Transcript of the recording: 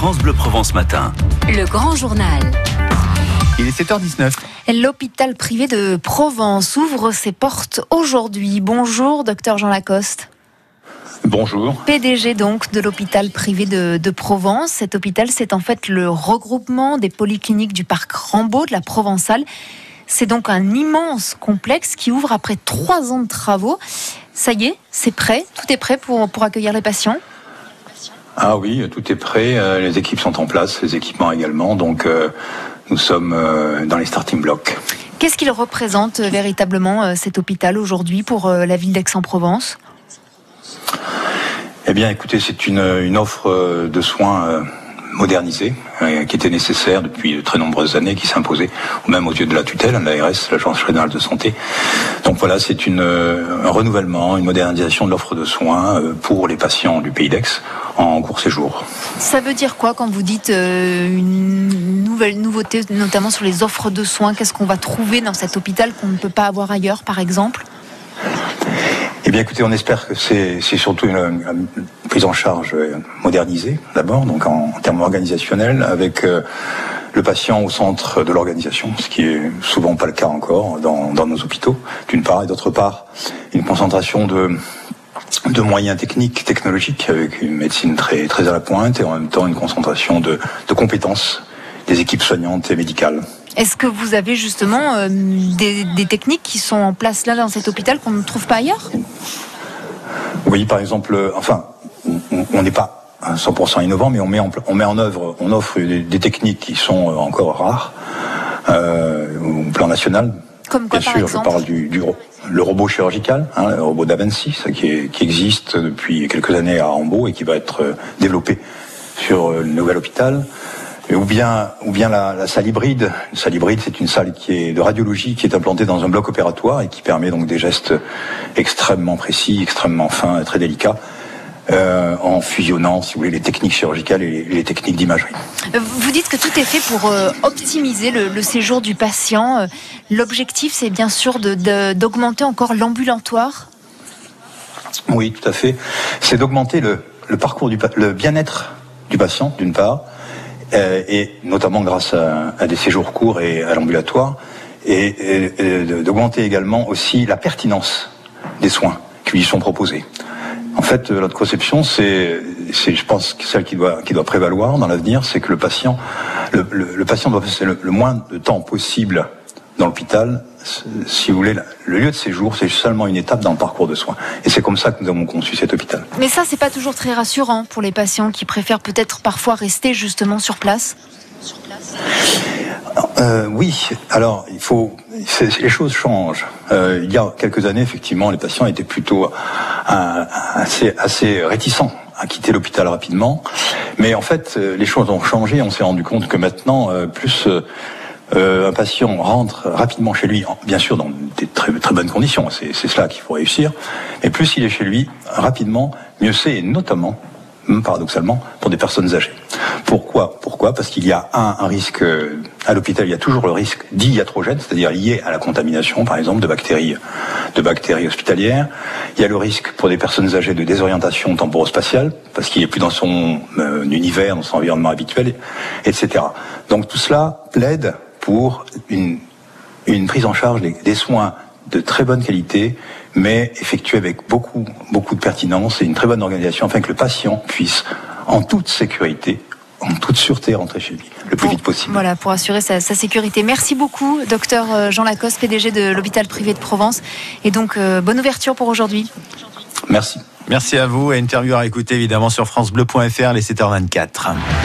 France Bleu Provence Matin. Le grand journal. Il est 7h19. L'hôpital privé de Provence ouvre ses portes aujourd'hui. Bonjour, docteur Jean Lacoste. Bonjour. PDG donc de l'hôpital privé de, de Provence. Cet hôpital, c'est en fait le regroupement des polycliniques du parc Rambaud de la Provençale. C'est donc un immense complexe qui ouvre après trois ans de travaux. Ça y est, c'est prêt, tout est prêt pour, pour accueillir les patients Ah oui, tout est prêt, euh, les équipes sont en place, les équipements également, donc euh, nous sommes euh, dans les starting blocks. Qu'est-ce qu'il représente véritablement cet hôpital aujourd'hui pour la ville d'Aix-en-Provence? Eh bien écoutez, c'est une, une offre de soins modernisée euh, qui était nécessaire depuis de très nombreuses années, qui s'imposait même aux yeux de la tutelle, l'ARS, l'Agence régionale de santé. Donc voilà, c'est euh, un renouvellement, une modernisation de l'offre de soins euh, pour les patients du pays d'Aix en court séjour. Ça veut dire quoi quand vous dites une nouvelle nouveauté, notamment sur les offres de soins? Qu'est-ce qu'on va trouver dans cet hôpital qu'on ne peut pas avoir ailleurs, par exemple? Eh bien, écoutez, on espère que c'est surtout une, prise en charge modernisée, d'abord, donc en, en termes organisationnels, avec euh, le patient au centre de l'organisation, ce qui est souvent pas le cas encore dans, dans nos hôpitaux, d'une part, et d'autre part, une concentration de de moyens techniques, technologiques, avec une médecine très, très à la pointe, et en même temps une concentration de, de compétences des équipes soignantes et médicales. Est-ce que vous avez justement euh, des, des techniques qui sont en place là dans cet hôpital qu'on ne trouve pas ailleurs? Oui, par exemple, euh, enfin, on- n'est pas à 100% innovant, mais on met en, on met en œuvre, on offre des, des techniques qui sont euh, encore rares euh, au plan national. Comme quoi, Bien par sûr, je parle du, le robot chirurgical, hein, le robot d'Avency, qui, existe depuis quelques années à Rambaud et qui va être développé sur le nouvel hôpital. Ou bien, ou bien la, la salle hybride. Une salle hybride, c'est une salle qui est de radiologie qui est implantée dans un bloc opératoire et qui permet donc des gestes extrêmement précis, extrêmement fins très délicats, euh, en fusionnant, si vous voulez, les techniques chirurgicales et les, les techniques d'imagerie. Vous dites que tout est fait pour euh, optimiser le, le séjour du patient. Euh, L'objectif, c'est bien sûr d'augmenter encore l'ambulatoire? Oui, tout à fait. C'est d'augmenter le, le parcours du le bien-être du patient, d'une part, et notamment grâce à, des séjours courts et à l'ambulatoire, et, d'augmenter également aussi la pertinence des soins qui lui sont proposés. En fait, euh, notre conception, c'est, je pense, celle qui doit, qui doit prévaloir dans l'avenir, c'est que le patient, le, le- le patient doit passer le moins de temps possible dans l'hôpital. Si vous voulez, le lieu de séjour, c'est seulement une étape dans le parcours de soins. Et c'est comme ça que nous avons conçu cet hôpital. Mais ça, c'est pas toujours très rassurant pour les patients qui préfèrent peut-être parfois rester justement sur place. Euh, oui, alors il faut, les choses changent. Euh, il y a quelques années, effectivement, les patients étaient plutôt euh, assez, assez réticents à quitter l'hôpital rapidement. Mais en fait, les choses ont changé. On s'est rendu compte que maintenant, plus euh, un patient rentre rapidement chez lui, en- bien sûr dans des très, très bonnes conditions, c'est cela qu'il faut réussir, mais plus il est chez lui rapidement, mieux c'est, et notamment, hum, paradoxalement, pour des personnes âgées. Pourquoi? Pourquoi? Parce qu'il y a un, un risque, euh, à l'hôpital, il y a toujours le risque d'iatrogène, c'est-à-dire lié à la contamination, par exemple, de bactéries, de bactéries hospitalières. Il y a le risque pour des personnes âgées de désorientation temporospatiale, parce qu'il n'est plus dans son euh, univers, dans son environnement habituel, etc. Donc tout cela plaide pour une, une prise en charge des, des soins de très bonne qualité, mais effectués avec beaucoup, beaucoup de pertinence et une très bonne organisation, afin que le patient puisse, en toute sécurité, en toute sûreté, rentrer chez lui le plus Pour- vite possible. Voilà, pour assurer sa, sa sécurité. Merci beaucoup, docteur euh, Jean Lacoste, PDG de l'hôpital privé de Provence. Et donc, euh, bonne ouverture pour aujourd'hui. Merci. Merci à vous. Et interview à écouter évidemment sur FranceBleu.fr les 7h24.